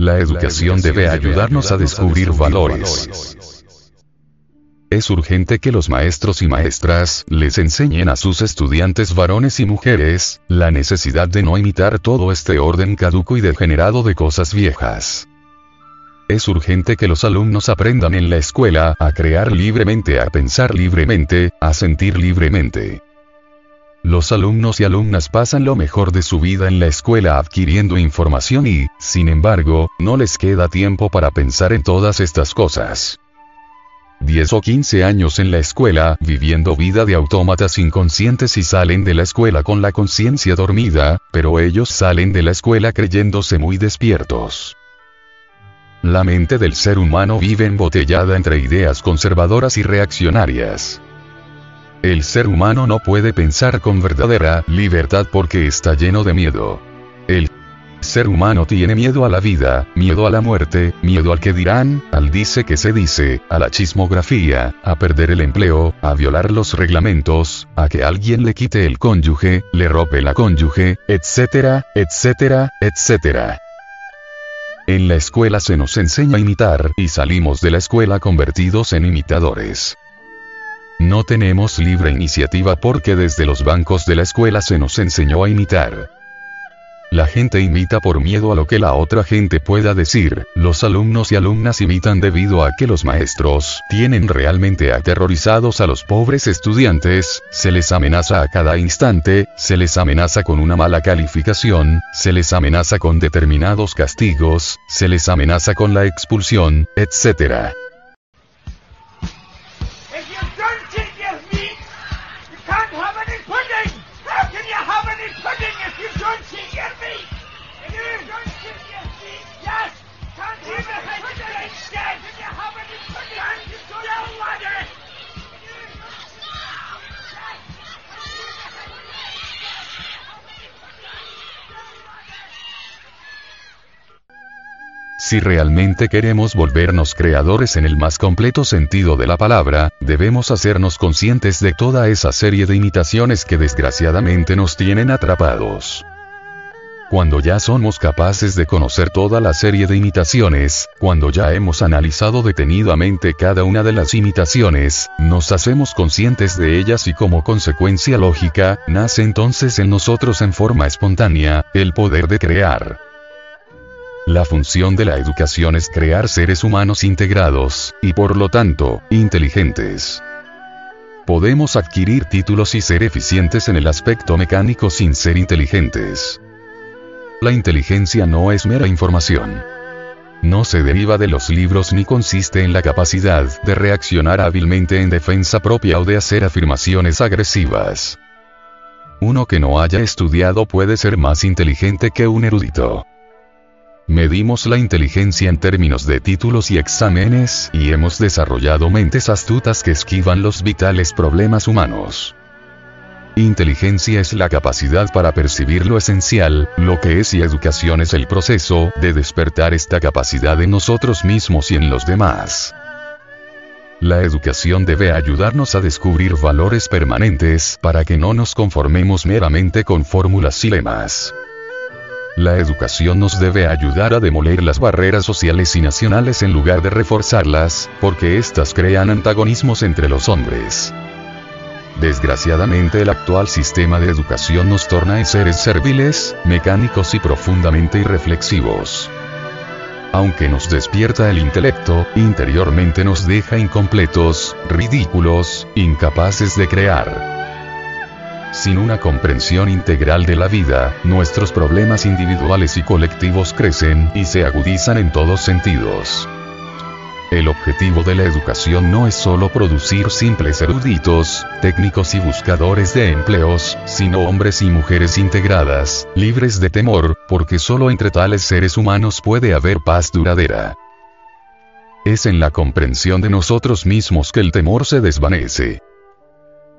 La educación debe ayudarnos a descubrir valores. Es urgente que los maestros y maestras les enseñen a sus estudiantes varones y mujeres la necesidad de no imitar todo este orden caduco y degenerado de cosas viejas. Es urgente que los alumnos aprendan en la escuela a crear libremente, a pensar libremente, a sentir libremente. Los alumnos y alumnas pasan lo mejor de su vida en la escuela adquiriendo información y, sin embargo, no les queda tiempo para pensar en todas estas cosas. 10 o 15 años en la escuela, viviendo vida de autómatas inconscientes y salen de la escuela con la conciencia dormida, pero ellos salen de la escuela creyéndose muy despiertos. La mente del ser humano vive embotellada entre ideas conservadoras y reaccionarias. El ser humano no puede pensar con verdadera libertad porque está lleno de miedo. El ser humano tiene miedo a la vida, miedo a la muerte, miedo al que dirán, al dice que se dice, a la chismografía, a perder el empleo, a violar los reglamentos, a que alguien le quite el cónyuge, le robe la cónyuge, etcétera, etcétera, etcétera. En la escuela se nos enseña a imitar, y salimos de la escuela convertidos en imitadores. No tenemos libre iniciativa porque desde los bancos de la escuela se nos enseñó a imitar. La gente imita por miedo a lo que la otra gente pueda decir, los alumnos y alumnas imitan debido a que los maestros tienen realmente aterrorizados a los pobres estudiantes, se les amenaza a cada instante, se les amenaza con una mala calificación, se les amenaza con determinados castigos, se les amenaza con la expulsión, etc. Si realmente queremos volvernos creadores en el más completo sentido de la palabra, debemos hacernos conscientes de toda esa serie de imitaciones que desgraciadamente nos tienen atrapados. Cuando ya somos capaces de conocer toda la serie de imitaciones, cuando ya hemos analizado detenidamente cada una de las imitaciones, nos hacemos conscientes de ellas y como consecuencia lógica, nace entonces en nosotros en forma espontánea, el poder de crear. La función de la educación es crear seres humanos integrados, y por lo tanto, inteligentes. Podemos adquirir títulos y ser eficientes en el aspecto mecánico sin ser inteligentes. La inteligencia no es mera información. No se deriva de los libros ni consiste en la capacidad de reaccionar hábilmente en defensa propia o de hacer afirmaciones agresivas. Uno que no haya estudiado puede ser más inteligente que un erudito. Medimos la inteligencia en términos de títulos y exámenes, y hemos desarrollado mentes astutas que esquivan los vitales problemas humanos. Inteligencia es la capacidad para percibir lo esencial, lo que es y educación es el proceso de despertar esta capacidad en nosotros mismos y en los demás. La educación debe ayudarnos a descubrir valores permanentes para que no nos conformemos meramente con fórmulas y lemas. La educación nos debe ayudar a demoler las barreras sociales y nacionales en lugar de reforzarlas, porque éstas crean antagonismos entre los hombres. Desgraciadamente el actual sistema de educación nos torna en seres serviles, mecánicos y profundamente irreflexivos. Aunque nos despierta el intelecto, interiormente nos deja incompletos, ridículos, incapaces de crear. Sin una comprensión integral de la vida, nuestros problemas individuales y colectivos crecen y se agudizan en todos sentidos. El objetivo de la educación no es solo producir simples eruditos, técnicos y buscadores de empleos, sino hombres y mujeres integradas, libres de temor, porque solo entre tales seres humanos puede haber paz duradera. Es en la comprensión de nosotros mismos que el temor se desvanece.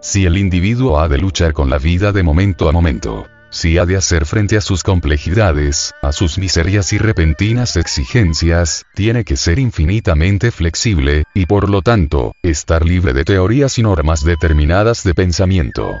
Si el individuo ha de luchar con la vida de momento a momento, si ha de hacer frente a sus complejidades, a sus miserias y repentinas exigencias, tiene que ser infinitamente flexible, y por lo tanto, estar libre de teorías y normas determinadas de pensamiento.